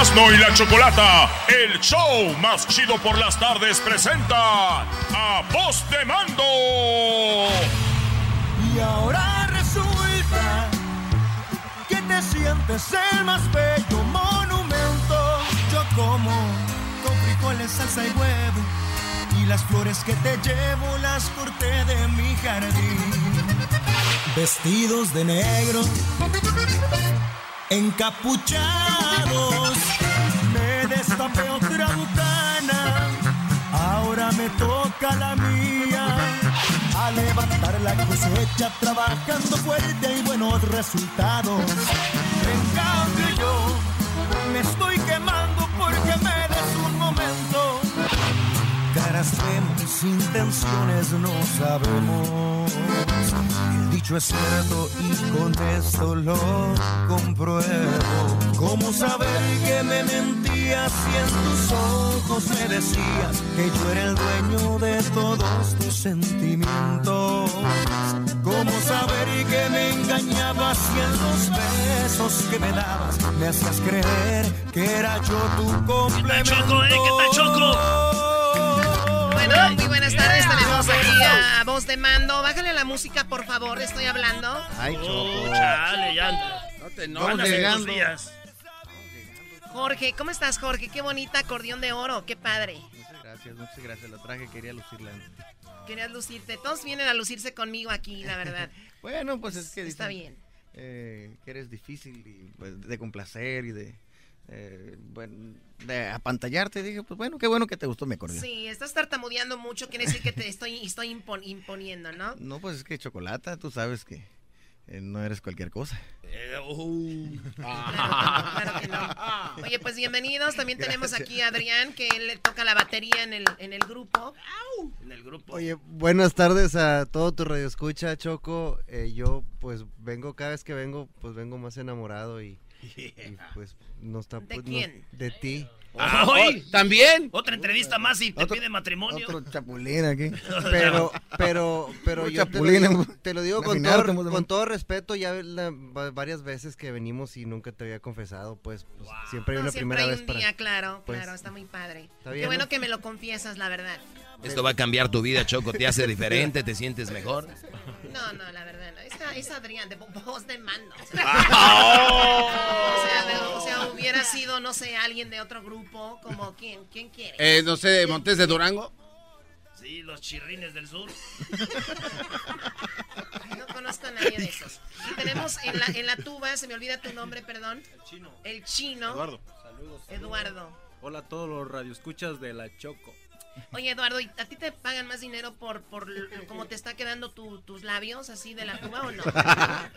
Erasmo y la Chocolata, el show más chido por las tardes, presenta a Voz de Mando. Y ahora resulta que te sientes el más bello monumento. Yo como con frijoles, salsa y huevo. Y las flores que te llevo las corté de mi jardín. Vestidos de negro, encapuchados. Otra botana, ahora me toca la mía. A levantar la cosecha, trabajando fuerte y buenos resultados. En cambio yo me estoy quemando porque me des un momento. Caras vemos, intenciones no sabemos. El dicho es cierto y con esto lo compruebo. ¿Cómo saber que me mentías si en tus ojos me decías que yo era el dueño de todos tus sentimientos? ¿Cómo saber que me engañabas si en los besos que me dabas me hacías creer que era yo tu complemento? Choco, eh? ¿Qué tal, Choco? Bueno, muy buenas tardes. Tenemos aquí a Voz de Mando. Bájale la música, por favor. Estoy hablando. Ay, Choco. Oh, chale, ya. No te No Jorge, ¿cómo estás, Jorge? Qué bonita acordeón de oro. Qué padre. Muchas gracias, muchas gracias. La traje, quería lucirla. Querías lucirte. Todos vienen a lucirse conmigo aquí, la verdad. Bueno, pues es que Está dicen, bien. eh, que eres difícil y, pues, de complacer y de, eh, bueno, de apantallarte. Dije, pues bueno, qué bueno que te gustó mi acordeón. Sí, estás tartamudeando mucho. Quiere decir que te estoy, estoy impon- imponiendo, ¿no? No, pues es que chocolata, tú sabes que no eres cualquier cosa. Eh. Claro, claro que no. Oye, pues bienvenidos. También tenemos aquí a Adrián, que él le toca la batería en el, en el grupo. En el grupo. Oye, buenas tardes a todo tu radio escucha, Choco. Eh, yo pues vengo, cada vez que vengo, pues vengo más enamorado y, y, pues no está... ¿De pues, no- quién? de ti. Ah, hoy, ¿También? otra entrevista más y te Otro- pide matrimonio. Otro chapulín aquí. Pero, pero, pero yo te lo, digo, te lo digo con todo, con todo respeto, ya la- varias veces que venimos y nunca te había confesado, pues, pues, siempre hay No, una siempre primera hay vez un para... día, claro, pues, claro, está muy padre. está Qué bueno ¿no? que me lo confiesas, la verdad. Esto va a cambiar tu vida, Choco. Te hace diferente, te sientes mejor. No, no, la verdad, no. Esa- Es, Adrián, de vo- voz de mando. O sea, de- o sea, hubiera sido, no sé, alguien de otro grupo, como quién, quién quiere. Eh, no sé, Montes de Durango. Sí, los chirrines del sur. No conozco a nadie de esos. Y tenemos en la, en la tuba, se me olvida tu nombre, perdón. El chino. El chino. Eduardo. Eduardo. Hola a todos los radioescuchas de la Choco. Oye, Eduardo, ¿y ¿a ti te pagan más dinero por, por cómo te está quedando tu- tus labios así de la tuba o no?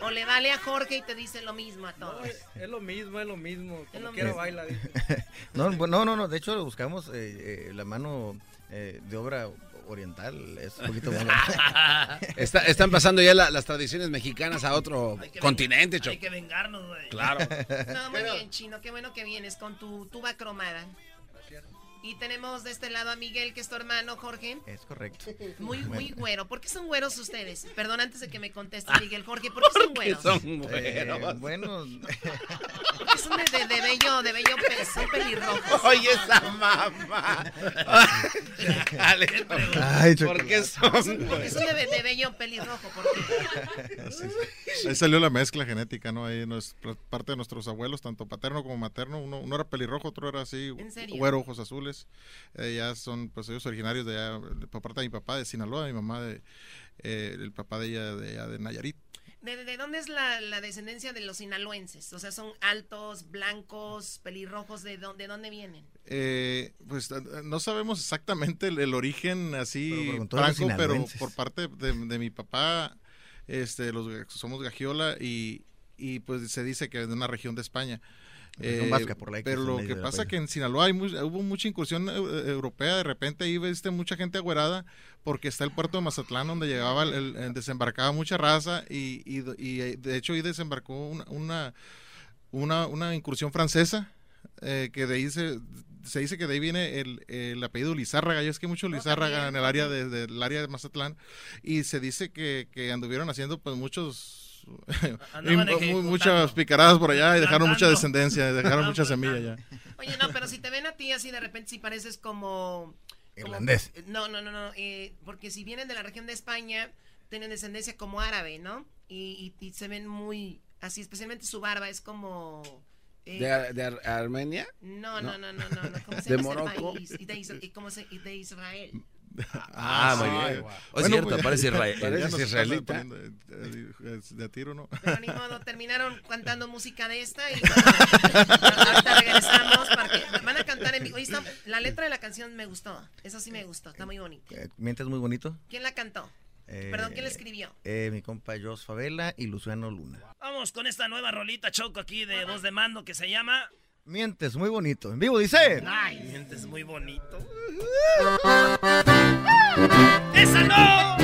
¿O le vale a Jorge y te dice lo mismo a todos? Es lo mismo, es lo mismo. Como quiera baila. No, no, no, no, de hecho buscamos eh, eh, la mano eh, de obra oriental, es un poquito más... Está- están pasando ya la- las tradiciones mexicanas a otro continente, ven- Hay Choco. que vengarnos, güey. Claro. No, muy bien, Chino, qué bueno que vienes con tu tuba cromada. Y tenemos de este lado a Miguel, que es tu hermano, Jorge. Es correcto. Muy, muy güero. ¿Por qué son güeros ustedes? Perdón, antes de que me conteste Miguel, Jorge, ¿por qué son güeros? son Eh, buenos. bueno, Porque son de, de, de bello, de bello son pelirrojos. Oye, esa mamá. Ay, ¿Por qué son Porque buenos? son de, de bello pelirrojo, ¿por qué? Ahí salió la mezcla genética, ¿no? Ahí nos, parte de nuestros abuelos, tanto paterno como materno. Uno, uno era pelirrojo, otro era así, güero, ojos azules. Eh, ya son, pues ellos originarios de allá, por parte de mi papá de Sinaloa, mi mamá de, eh, el papá de ella de Nayarit. ¿De, de dónde es la, la descendencia de los sinaloenses? O sea, son altos, blancos, pelirrojos, ¿de dónde, de dónde vienen? Eh, pues eh, no sabemos exactamente el, el origen así franco, pero por parte de, de mi papá, este, los somos Gagiola y, y pues se dice que de una región de España. Región vasca, por la X pero lo que pasa paisa. que en Sinaloa hay hubo mucha incursión eh, europea, de repente ahí viste mucha gente agüerada porque está el puerto de Mazatlán donde llegaba, el, el- el- desembarcaba mucha raza y, y, y, eh, de hecho ahí desembarcó una, una, una, una incursión francesa eh, que de ahí se, se dice que de ahí viene el, el apellido Lizárraga, ya es que hay mucho Lizárraga también. en el área de, del área de Mazatlán y se dice que, que anduvieron haciendo pues muchos Ejecutando. muchas picaradas por allá y dejaron mucha descendencia, dejaron mucha semilla ya. Oye, no, pero si te ven a ti así de repente, si pareces como... Irlandés. No, no, no, no. eh, porque si vienen de la región de España, tienen descendencia como árabe, ¿no? Y, y- y se ven muy... Así, especialmente su barba es como... eh, ¿De, Ar- de Ar- Armenia? no, no, no, no, no, no. ¿Cómo se ¿De Morocco? país? Y de, Is- y cómo se- y de Israel. Ah, muy bien. Ay, Oh, es cierto, pues, parece Israel. Parece israelita. eh, De a tiro, ¿no? Pero ni modo, terminaron cantando música de esta y bueno, ahorita regresamos para que van a cantar en vivo. Oye, está- la letra de la canción me gustó. Eso sí me gustó, está muy bonito. Eh, Mientes muy bonito. ¿Quién la cantó? Eh, Perdón, ¿quién la escribió? eh, mi compa Jos Favela y Luciano Luna. Vamos con esta nueva rolita choco aquí de voz de mando que se llama Mientes muy bonito. En vivo dice. Ay, mientes muy bonito. ¡Esa no!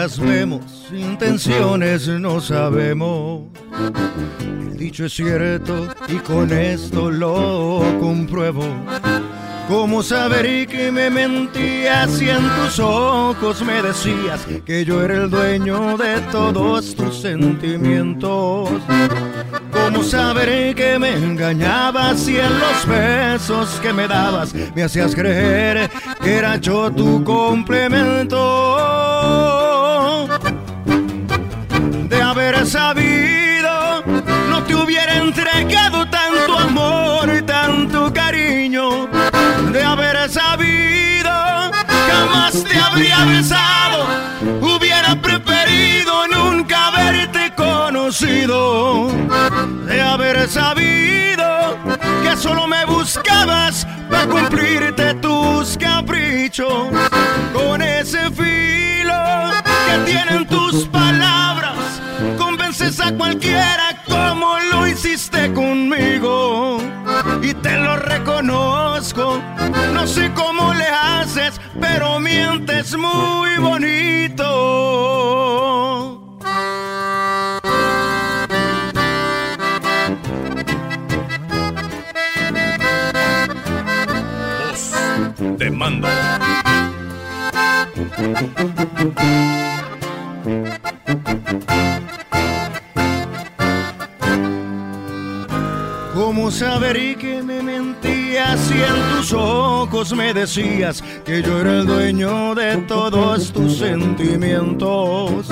Caras vemos, intenciones no sabemos. El dicho es cierto y con esto lo compruebo. ¿Cómo saber que me mentías si en tus ojos me decías que yo era el dueño de todos tus sentimientos? ¿Cómo saber que me engañabas si en los besos que me dabas me hacías creer que era yo tu complemento? Tanto cariño. De haber sabido, jamás te habría besado. Hubiera preferido nunca haberte conocido. De haber sabido que solo me buscabas para cumplirte tus caprichos. Con ese filo que tienen tus palabras, convences a cualquiera no sé cómo le haces, pero mientes muy bonito. Me decías que yo era el dueño de todos tus sentimientos?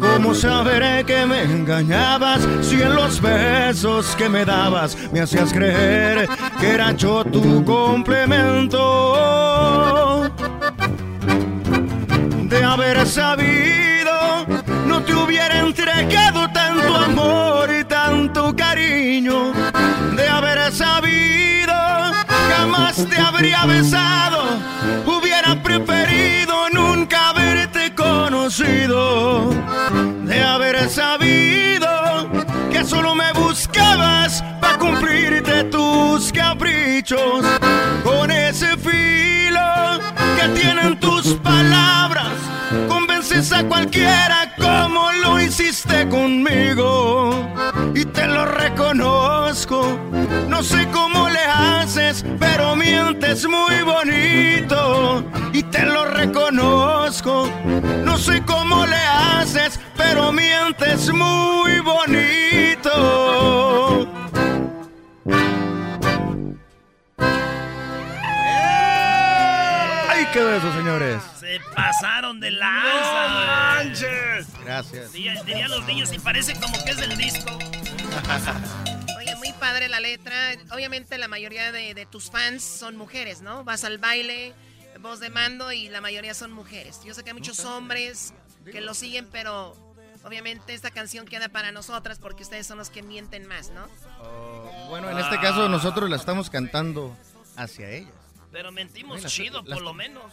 ¿Cómo saber que me engañabas si en los besos que me dabas me hacías creer que era yo tu complemento? De haber sabido, no te hubiera entregado tanto amor y tanto cariño. Jamás te habría besado. Hubiera preferido nunca haberte conocido. De haber sabido que solo me buscabas para cumplirte tus caprichos. Con ese filo que tienen tus palabras, convences a cualquiera como lo hiciste conmigo. Y te lo reconozco, no sé cómo le haces, pero mientes muy bonito. Y te lo reconozco, no sé cómo le haces, pero mientes muy bonito. ¡Ay, quedó eso, señores! Se pasaron de lanza. Gracias. Diría- Dirían los niños y parece como que es del disco. Padre la letra. Obviamente la mayoría de, de tus fans son mujeres, ¿no? Vas al baile, voz de mando y la mayoría son mujeres. Yo sé que hay muchos hombres que lo siguen, pero obviamente esta canción queda para nosotras porque ustedes son los que mienten más, ¿no? Bueno, en este caso nosotros la estamos cantando hacia ellas. Pero mentimos chido, las- por lo menos.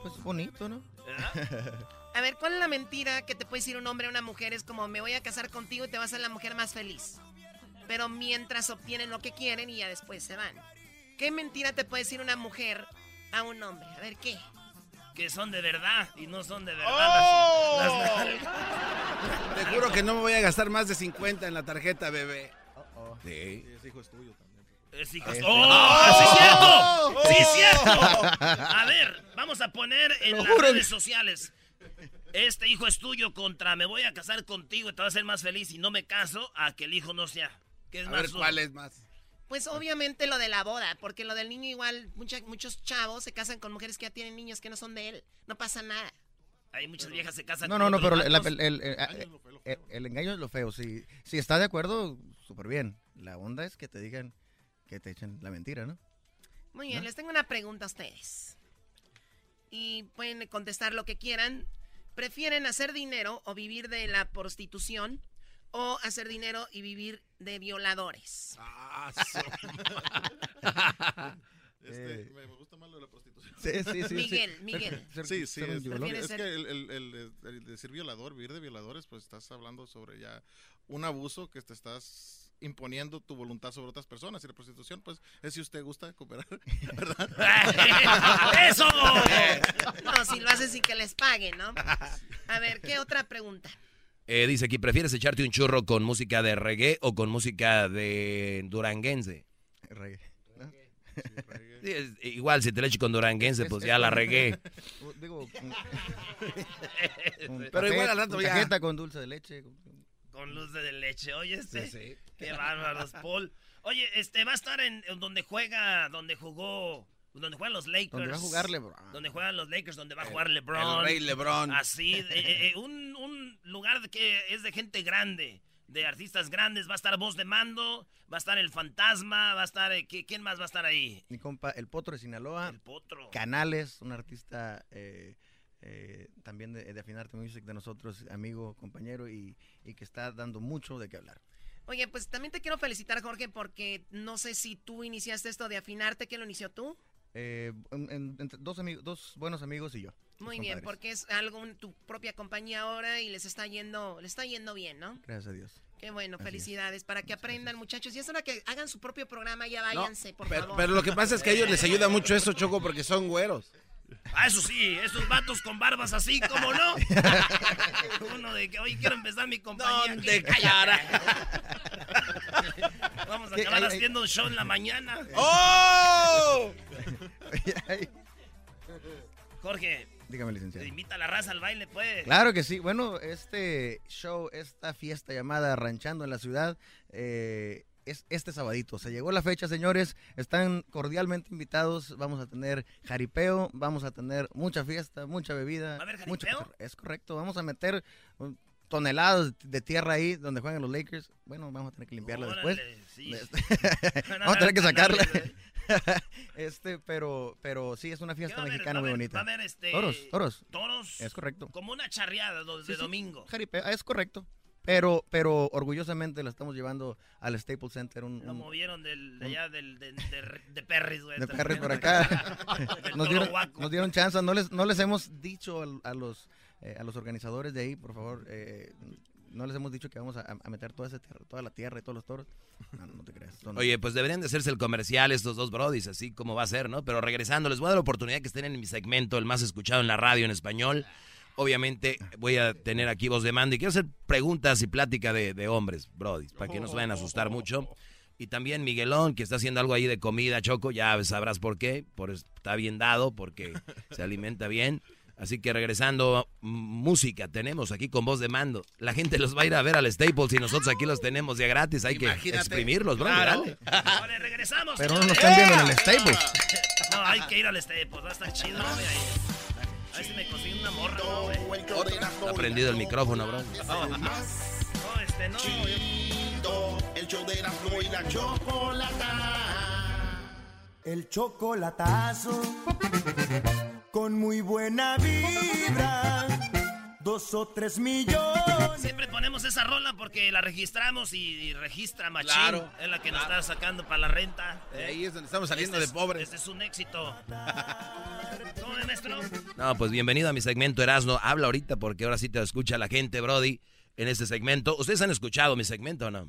Pues bonito, ¿no? ¿verdad? A ver, ¿cuál es la mentira que te puede decir un hombre a una mujer? Es como, me voy a casar contigo y te vas a ser la mujer más feliz. Pero mientras obtienen lo que quieren y ya después se van. ¿Qué mentira te puede decir una mujer a un hombre? A ver, ¿qué? que son de verdad y no son de verdad las, las Te juro que no me voy a gastar más de 50 en la tarjeta, bebé. Sí. Ese hijo es tuyo también. Es hijo ¡Oh! ¡Sí, cierto! ¡Sí, cierto! A ver, vamos a poner en las redes sociales. Este hijo es tuyo contra me voy a casar contigo y te vas a hacer más feliz y no me caso a que el hijo no sea. ¿Qué es a más ver, ¿cuál es más? Pues obviamente lo de la boda, porque lo del niño igual, muchos chavos se casan con mujeres que ya tienen niños que no son de él. No pasa nada. Hay muchas viejas se casan no, con No, no, pero el, el, engaño es lo feo. Si, si está de acuerdo, súper bien. La onda es que te digan que te echen la mentira, ¿no? Muy bien, les tengo una pregunta a ustedes. Y pueden contestar lo que quieran. ¿Prefieren hacer dinero o vivir de la prostitución? ¿O hacer dinero y vivir de violadores? Ah, este, me gusta más lo de la prostitución. Sí, sí, sí. Miguel, Miguel. Sí, sí. Es, es que el, el, el, decir violador, vivir de violadores, pues estás hablando sobre ya un abuso que te estás imponiendo tu voluntad sobre otras personas. Y la prostitución, pues, es si usted gusta cooperar, ¿verdad? ¡Eso! no, si lo haces sin que les paguen, ¿no? A ver, ¿qué otra pregunta? Eh, dice aquí, ¿prefieres echarte un churro con música de reggae o con música de duranguense? Reggae. igual, si te lo echo con duranguense, pues ya la reggae. Digo, pero igual al rato ya. con dulce de leche. Con luz de leche, oye este. Qué bárbaros, Paul. Oye, este va a estar en, donde juega, donde jugó, donde juegan los Lakers. Donde va a jugar LeBron. Donde juegan los Lakers, donde va a jugar LeBron. El rey LeBron. Así, eh, eh, un, un lugar que es de gente grande de artistas grandes. Va a estar Voz de Mando, va a estar El Fantasma, va a estar... Eh, ¿Quién más va a estar ahí? Mi compa, El Potro de Sinaloa. El Potro. Canales, un artista también de, de Afinarte Music de nosotros, amigo, compañero, y, y que está dando mucho de qué hablar. Oye, pues también te quiero felicitar, Jorge, porque no sé si tú iniciaste esto de afinarte, ¿quién lo inició tú? Eh, dos, amigos, dos buenos amigos y yo. Muy bien, porque es algo en tu propia compañía ahora y les está yendo, les está yendo bien, ¿no? Gracias a Dios. Qué bueno, felicidades. Para que aprendan, muchachos. Y es hora que hagan su propio programa, ya váyanse, por pero, favor. Pero lo que pasa es que a ellos les ayuda mucho eso, Choco, porque son güeros. Ah, eso sí, esos vatos con barbas así, como no? Uno de que hoy quiero empezar mi compañía. ¿Dónde cara? Vamos a acabar haciendo un show en la mañana. ¡Oh! Jorge. Dígame, licenciado. invita a la raza al baile, pues. Claro que sí. Bueno, este show, esta fiesta llamada Ranchando en la Ciudad, eh, es este sabadito. Se llegó la fecha, señores. Están cordialmente invitados. Vamos a tener jaripeo, vamos a tener mucha fiesta, mucha bebida. ¿Va a haber jaripeo? es correcto. Vamos a meter toneladas de tierra ahí donde juegan los Lakers. Bueno, vamos a tener que limpiarla después. vamos a tener que sacarla. este, pero, pero sí, es una fiesta mexicana muy bonita. Este, toros, toros. Toros. Es correcto. Como una charreada de domingo. Es correcto. Pero, pero orgullosamente la estamos llevando al Staples Center. Un, Lo movieron del, de allá del, de, de, Perris, De Perris por acá. nos, dieron, nos, dieron, chance. No les, no les hemos dicho a, los, eh, a los organizadores de ahí, por favor, eh, no les hemos dicho que vamos a, meter toda, toda la tierra y todos los toros. No, no te creas. Oye, pues deberían de hacerse el comercial estos dos brodis, así como va a ser, ¿no? Pero regresando, les voy a dar la oportunidad que estén en mi segmento, el más escuchado en la radio en español. Obviamente voy a tener aquí voz de mando y quiero hacer preguntas y plática de, hombres, Brody, para que no se vayan a asustar mucho. Y también Miguelón, que está haciendo algo ahí de comida, Choco, ya sabrás por qué, por, está bien dado, porque se alimenta bien. Así que regresando, música tenemos aquí con voz de mando. La gente los va a ir a ver al Staples y nosotros aquí los tenemos ya gratis. Hay que exprimirlos, bro. Dale. regresamos. Pero no nos están viendo en el Staples. No, hay que ir al Staples, va a estar chido. A ver si me consigue una morra, güey. Ha prendido el micrófono, bro. No, no este no. el show de la y la chocolata. El chocolatazo. Con muy buena vibra dos o tres millones. Siempre ponemos esa rola porque la registramos y, registra Machín. Claro. Es la que nos está sacando para la renta. ahí es donde estamos saliendo este de pobres. Este es un éxito. ¿Cómo es, maestro? No, pues bienvenido a mi segmento Erasno. Habla ahorita porque ahora sí te escucha la gente, Brody, en este segmento. ¿Ustedes han escuchado mi segmento o no?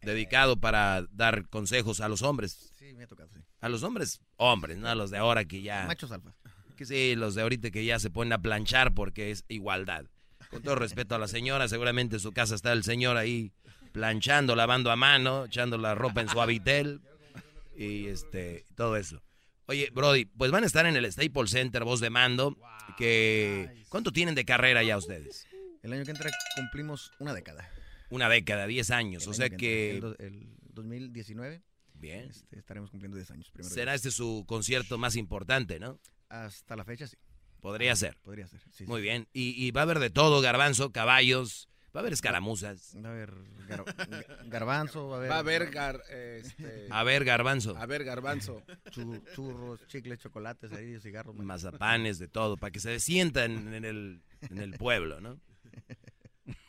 Dedicado para dar consejos a los hombres. Sí, me ha tocado, sí. A los hombres, hombres, no a los de ahora que ya... Machos alfa. Que sí, los de ahorita que ya se ponen a planchar porque es igualdad. Con todo respeto a la señora, seguramente en su casa está el señor ahí planchando, lavando a mano, echando la ropa en su habitel y este todo eso. Oye, Brody, pues van a estar en el Staples Center, voz de mando, que ¿cuánto tienen de carrera ya ustedes? El año que entra cumplimos una década. Una década, 10 años, o sea que... El, 2019. Bien. Este, estaremos cumpliendo 10 años. Primero Será este su concierto más importante, ¿no? Hasta la fecha, sí. Podría ser. Podría ser, sí. Muy bien. Y, va a haber de todo, garbanzo, caballos, va a haber escaramuzas. Va a haber garbanzo, va a haber... Va a haber este, A ver, garbanzo. A ver, garbanzo. churros, chicles, chocolates, ahí, cigarros. Mazapanes, de todo, para que se sientan en el, en el pueblo, ¿no?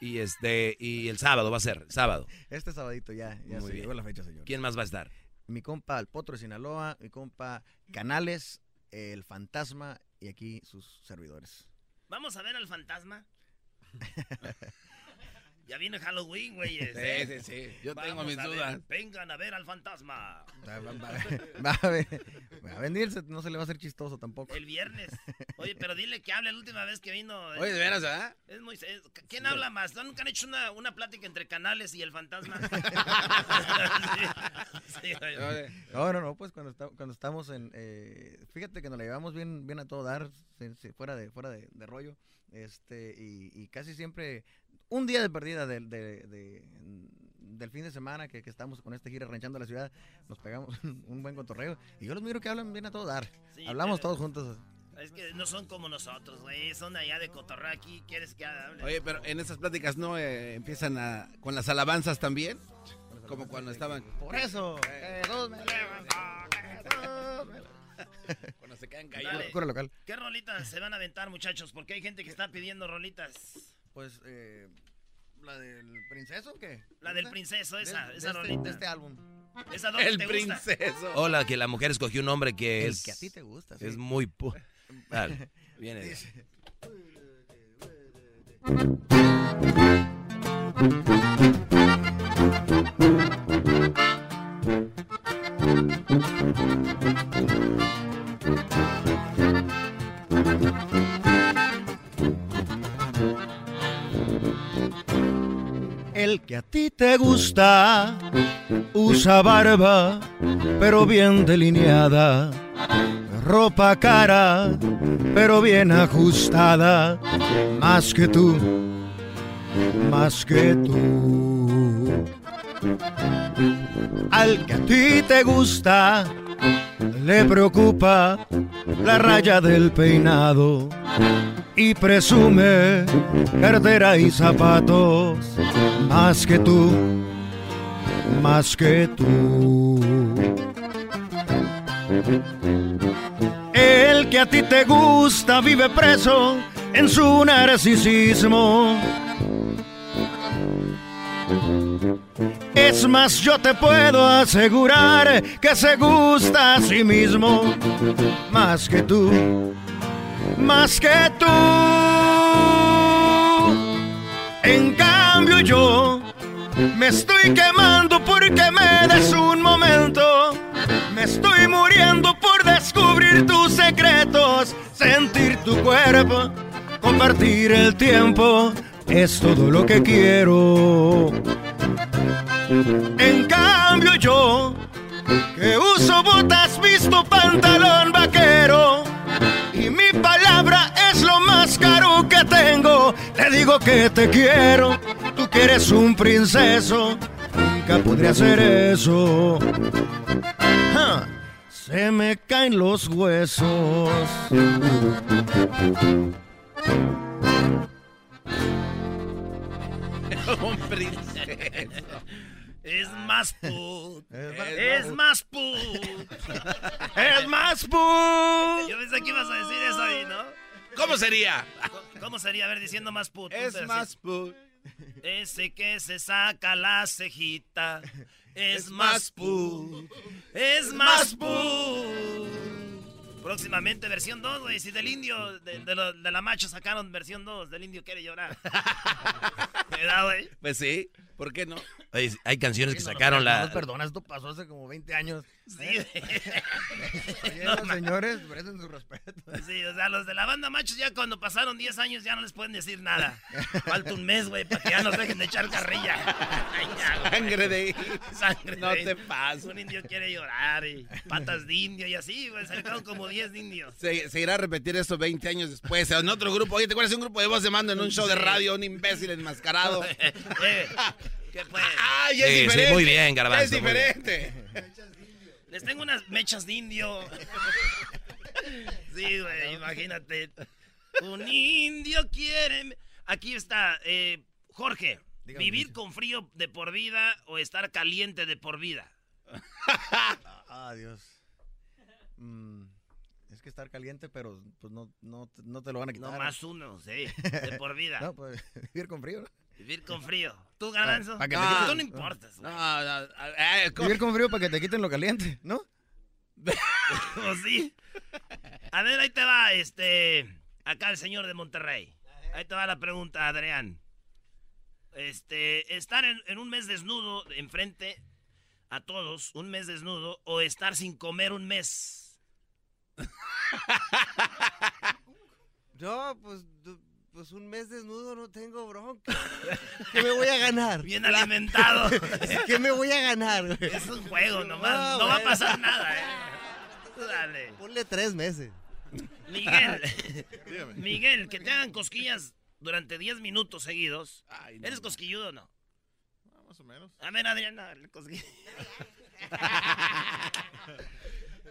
Y este y el sábado va a ser, sábado. Este sabadito ya, ya se llegó la fecha, señor. ¿Quién más va a estar? Mi compa El Potro de Sinaloa, mi compa Canales, El Fantasma y aquí sus servidores. ¿Vamos a ver al fantasma? Ya viene Halloween, güey. Sí, sí, sí. Yo tengo mis dudas. vengan a ver al fantasma. Va, a, venirse, no se le va a hacer chistoso tampoco. El viernes. Oye, pero dile que hable la última vez que vino. Oye, de veras, ¿verdad? Es muy, ¿Quién habla más? ¿Nunca han hecho una, una plática entre canales y el fantasma? sí, no, no, no, pues cuando, cuando estamos en... Eh, fíjate que nos la llevamos bien, bien a todo dar, fuera de, fuera de, de rollo. Este, y, y casi siempre un día de perdida del, del fin de semana que, estamos con esta gira ranchando la ciudad, nos pegamos un buen contorreo. Y yo los miro que hablan bien a todo dar. Hablamos todos juntos. Es que no son como nosotros, güey. Son allá de cotorreo aquí. ¿Quieres que hable? Oye, pero en esas pláticas no eh, empiezan a, con las alabanzas también. Como cuando estaban. Por eso. cuando se quedan callados. ¿Qué rolitas se van a aventar, muchachos? Porque hay gente que está pidiendo rolitas. Pues, eh, ¿la del princeso o qué? La del princeso, esa, esa este, rolita. De este álbum. ¿Esa el princeso. Hola, que la mujer escogió un hombre que es... que a ti te gusta, Es muy... Dale, viene. El que a ti te gusta usa barba, pero bien delineada. Ropa cara, pero bien ajustada. Más que tú, más que tú. Al que a ti te gusta, le preocupa la raya del peinado y presume cartera y zapatos más que tú, más que tú. El que a ti te gusta vive preso en su narcisismo. Es más, yo te puedo asegurar que se gusta a sí mismo más que tú más que tú. En cambio yo me estoy quemando porque me des un momento. Me estoy muriendo por descubrir tus secretos, sentir tu cuerpo, compartir el tiempo. Es todo lo que quiero. En cambio yo, que uso botas, visto pantalón vaquero y mi palabra es lo más caro que tengo. Te digo que te quiero, tú que eres un princeso, nunca podría hacer eso. Se me caen los huesos. un princeso. Es más put. Es, más put. es más put. Yo pensé que ibas a decir eso ahí, ¿no? ¿Cómo sería? ¿Cómo sería? A ver, diciendo más put. Es más put. Ese que se saca la cejita. Es, más put. Es más put. Próximamente versión 2, güey. Si del indio, de, de, la macho sacaron versión 2, del indio quiere llorar. ¿Verdad, güey? Pues sí. ¿Por qué no? hay canciones que sacaron la... No perdona, esto pasó hace como 20 años. Sí. los señores merecen su respeto. Sí, o sea, los de la banda machos ya cuando pasaron 10 años ya no les pueden decir nada. Falta un mes, güey, para que ya nos dejen de echar carrilla. Sangre de... Sangre no te pases. Un indio quiere llorar y patas de indio y así, güey, salieron como 10 indios. Se, se, irá a repetir esto 20 años después. En otro grupo, oye, ¿te acuerdas de un grupo de voz de mando en un show de radio, un imbécil enmascarado? eh, ¿Qué pues? ¡Ay, es diferente! Sí, muy bien, Garbanzo. Es diferente. Les tengo unas mechas de indio. Sí, güey, imagínate. Un indio quiere... Aquí está, eh, Jorge. ¿Vivir con frío de por vida o estar caliente de por vida? ah, Dios. Mm, es que estar caliente, pero pues no, no, no te lo van a quitar. No más uno, sí, de por vida. no, pues vivir con frío, ¿no? Vivir con frío. ¿Tú, Garanzo? Para que no, te quiten... tú no importas. No, no, eh, Vivir con frío para que te quiten lo caliente, ¿no? ¿O sí? A ver, ahí te va, este... Acá el señor de Monterrey. Ahí te va la pregunta, Adrián. Este, estar en, en un mes desnudo enfrente a todos, un mes desnudo, o estar sin comer un mes. Yo, pues, pues un mes desnudo no tengo bronca. ¿Qué me voy a ganar? Bien alimentado. ¿Qué me voy a ganar? Es un juego nomás, no, no va a pasar nada, eh. Dale. Ponle tres meses. Miguel, Miguel, que te hagan cosquillas durante 10 minutos seguidos. Ay, no, ¿Eres cosquilludo o no? no? Más o menos. A ver, Adrián, cosquillas.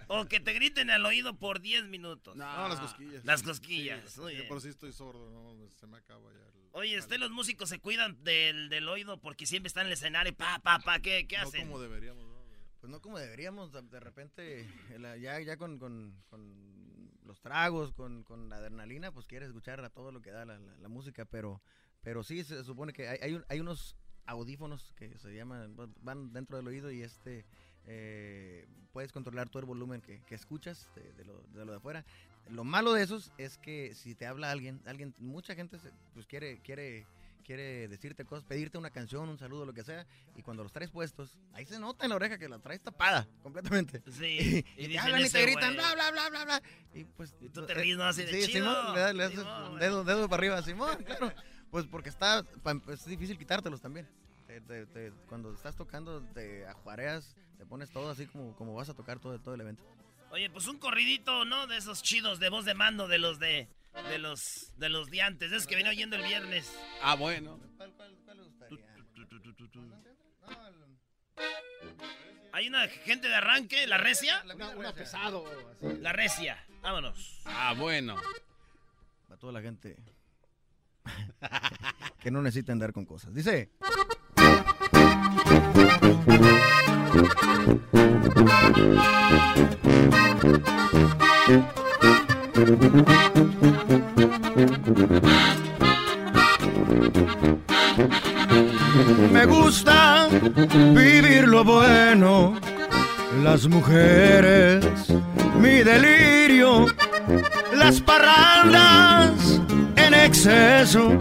O que te griten al oído por 10 minutos. No, no, las cosquillas. Las cosquillas. Sí, bien. Por si estoy sordo, no, se me acaba ya. El... Oye, ¿usted los músicos se cuidan del, del, oído porque siempre están en el escenario? Pa, pa, pa, ¿qué, qué no hacen? como deberíamos, ¿no? Pues no como deberíamos, de repente, ya, ya con, con, con los tragos, con, con, la adrenalina, pues quieres escuchar a todo lo que da la, la, la música, pero, pero sí se supone que hay, hay, un, hay, unos audífonos que se llaman, van dentro del oído y este, eh, puedes controlar todo el volumen que, que escuchas de, de, lo, de, lo, de afuera. Lo malo de esos es que si te habla alguien, alguien mucha gente pues quiere, quiere quiere decirte cosas, pedirte una canción, un saludo, lo que sea, y cuando los traes puestos, ahí se nota en la oreja que la traes tapada completamente. Sí. Y, y, y te hablan y te gritan, bla, bla, bla, bla, bla. Y pues. Y tú te ríes, ¿no? Así de sí, chido. Simón, le, das, le das Simón, dedo, dedo para arriba, Simón, claro. Pues porque está, es difícil quitártelos también. Te, te, te, cuando estás tocando, te ajuareas, te pones todo así como, como vas a tocar todo, todo el evento. Oye, pues un corridito, ¿no? De esos chidos de voz de mando, de los de de los de los de antes, de esos que venía oyendo el viernes. Ah, bueno. ¿Cuál, cuál, cuál le gustaría? Hay una gente de arranque, la recia. Una, una pesado. Así. La recia. Vámonos. Ah, bueno. Para toda la gente que no necesita andar con cosas. Dice. Me gusta vivir lo bueno, las mujeres, mi delirio, las parrandas en exceso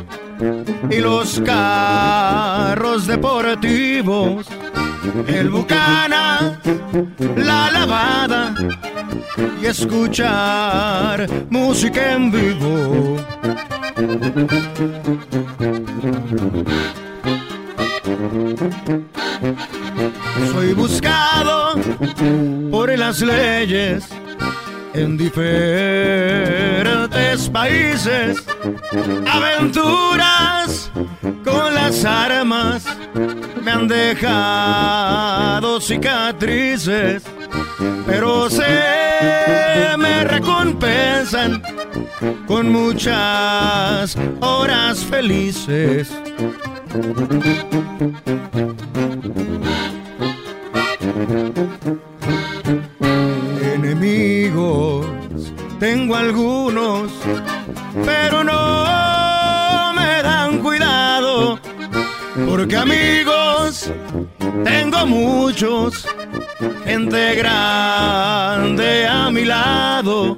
y los carros deportivos, el bucana, la lavada y escuchar música en vivo. Soy buscado por las leyes en diferentes países, aventuras con las armas me han dejado cicatrices, pero se me recompensan con muchas horas felices. Tengo algunos, pero no me dan cuidado, porque amigos tengo muchos, gente grande a mi lado,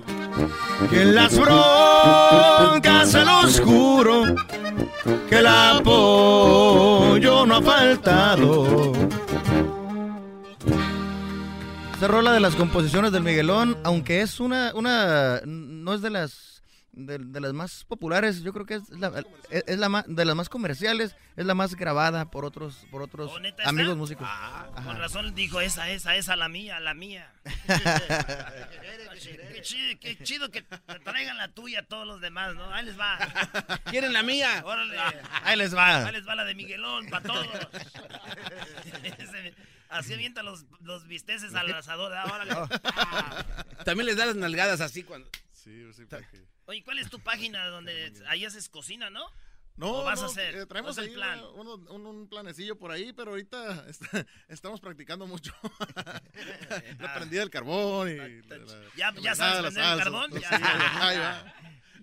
que en las broncas se los juro que el apoyo no ha faltado. Esta rola de las composiciones del Miguelón, aunque es una, una, no es de las de, de, las más populares, yo creo que es la, es, la más, de las más comerciales, es la más grabada por otros por otros ¿Oh, amigos músicos. Ah, con razón dijo esa, esa, esa, la mía, la mía. qué, chido, qué, chido, que te traigan la tuya a todos los demás, ¿no? Ahí les va. ¿Quieren la mía? Órale. Ahí les va. Ahí les va la de Miguelón, para todos. Así avienta los, los bisteces al asador. Órale. También les da las nalgadas así cuando... Sí, sí, porque... Oye, ¿cuál es tu página donde ahí haces cocina, no? No, ¿O vas no, a hacer? eh, traemos el plan? una- un, un planecillo por ahí, pero ahorita está- estamos practicando mucho. la prendida del carbón y... la- Ya, la ya sabes prender el carbón. Sí, Ya. ahí va. Ahí Oye,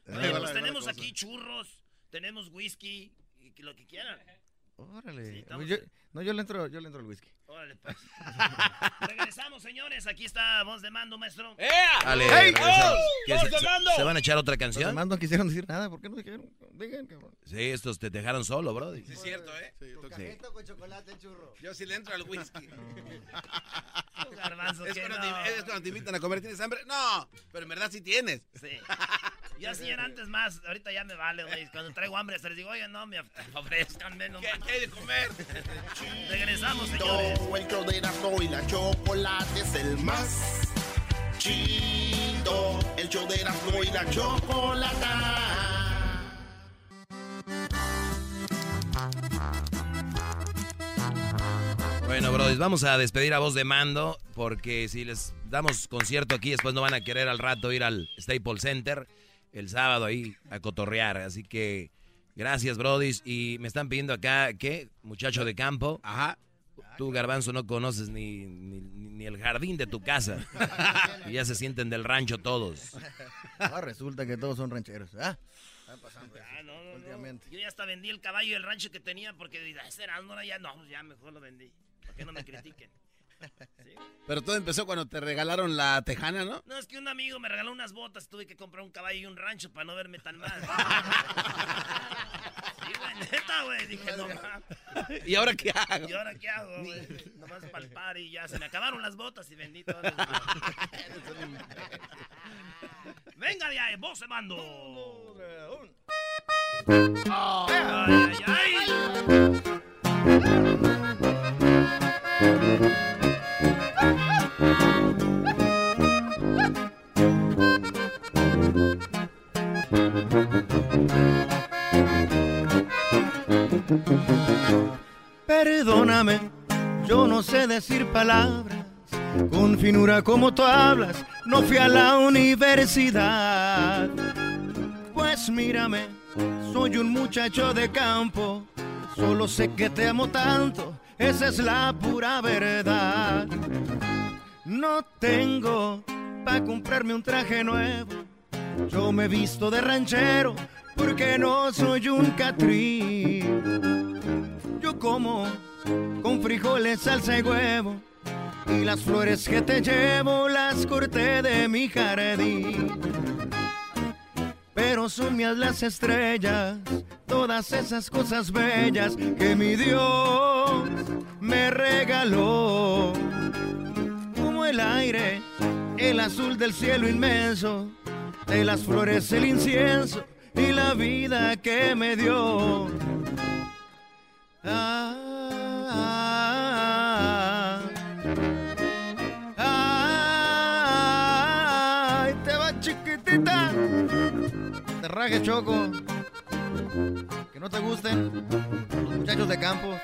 va pues la- ahí va la tenemos aquí churros, tenemos whisky, y lo que quieran. Órale. Sí, Yo- no, yo le entro, yo le entro al whisky. Órale, pues. Regresamos, señores. Aquí está voz de mando, maestro. Dale, ¡Ey! regresamos. ¡Oh! ¿Qué, ¡Voz se, de se- mando! se van a echar otra canción? demás no quisieron decir nada, ¿por qué no dijeron? Digan, cabrón. Sí, estos te dejaron solo, bro. Sí, es cierto, ¿eh? Sí, toca- Sí. con chocolate, churro. Yo sí le entro al whisky. Garbanzo, es, que cuando no. te, es cuando te invitan a comer, ¿tienes hambre? No, pero en verdad sí tienes. Sí. Yo así era antes más, ahorita ya me vale, güey. Cuando traigo hambre, hasta les digo, oye, no, me ofrezcan menos. ¿Qué, qué hay de comer? Regresamos, señores. El show de Erasmo y la chocolate es el más chido. El show de Erasmo y la chocolata. Bueno, bro, vamos a despedir a voz de mando porque si les damos concierto aquí, después no van a querer al rato ir al Staples Center el sábado ahí a cotorrear. Así que gracias, brodis. Y me están pidiendo acá, ¿qué? Muchacho de campo. Ajá. Tú, Garbanzo, no conoces ni, ni, ni el jardín de tu casa. y ya se sienten del rancho todos. Ah, resulta que todos son rancheros. ¿ah? Ah, no, no. Yo ya hasta vendí el caballo del rancho que tenía porque dije, "Ah, ese era, no, ya no, ya mejor lo vendí. Para que no me critiquen. ¿Sí? Pero todo empezó cuando te regalaron la tejana, ¿no? No, es que un amigo me regaló unas botas, tuve que comprar un caballo y un rancho para no verme tan mal. Neta, güey. Dije, no mames. ¿Y ahora qué hago? ¿Y ahora qué hago, güey? Nomás palpar y ya se me acabaron las botas y vendí todas. Venga de ahí, vos se mando. Ay, ay, ay. Perdóname, yo no sé decir palabras con finura como tú hablas. No fui a la universidad. Pues mírame, soy un muchacho de campo. Solo sé que te amo tanto, esa es la pura verdad. No tengo para comprarme un traje nuevo. Yo me visto de ranchero porque no soy un catrí. Yo como con frijoles, salsa y huevo. Y las flores que te llevo las corté de mi jardín. Pero son mías las estrellas, todas esas cosas bellas que mi Dios me regaló. Como el aire, el azul del cielo inmenso, de las flores el incienso y la vida que me dio. Ah, ah, ah, te va chiquitita. Te rague choco. Que no te gusten los muchachos de campo.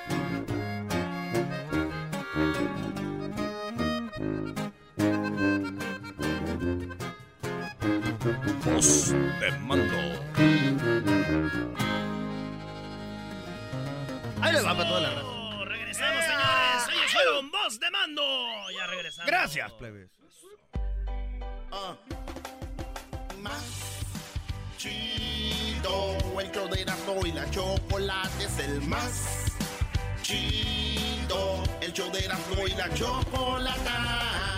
Voz de mando. Ahí les va para toda la raza. Regresamos, señores. Ellos fueron voz de mando. Ya regresamos. Gracias, plebes. Ah. Más chido. El show de Erasmo y la chocolate es el más chido. El show de Erasmo y la chocolata.